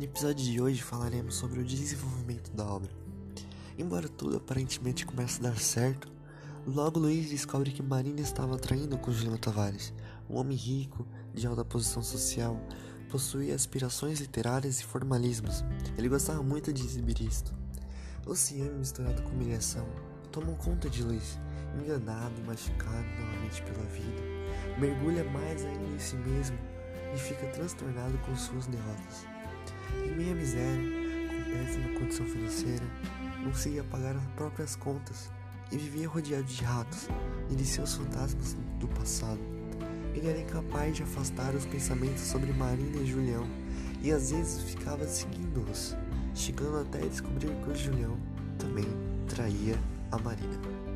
No episódio de hoje falaremos sobre o desenvolvimento da obra. Embora tudo aparentemente comece a dar certo, logo Luiz descobre que Marina estava traindo com Juliano Tavares, um homem rico, de alta posição social, possuía aspirações literárias e formalismos. Ele gostava muito de exibir isto. O ciúme misturado com humilhação tomam conta de Luiz, enganado machucado novamente pela vida, mergulha mais ainda em si mesmo e fica transtornado com suas derrotas. Em meia miséria, com péssima condição financeira, não conseguia pagar as próprias contas e vivia rodeado de ratos e de seus fantasmas do passado. Ele era incapaz de afastar os pensamentos sobre Marina e Julião e às vezes ficava seguindo-os, chegando até descobrir que o Julião também traía a Marina.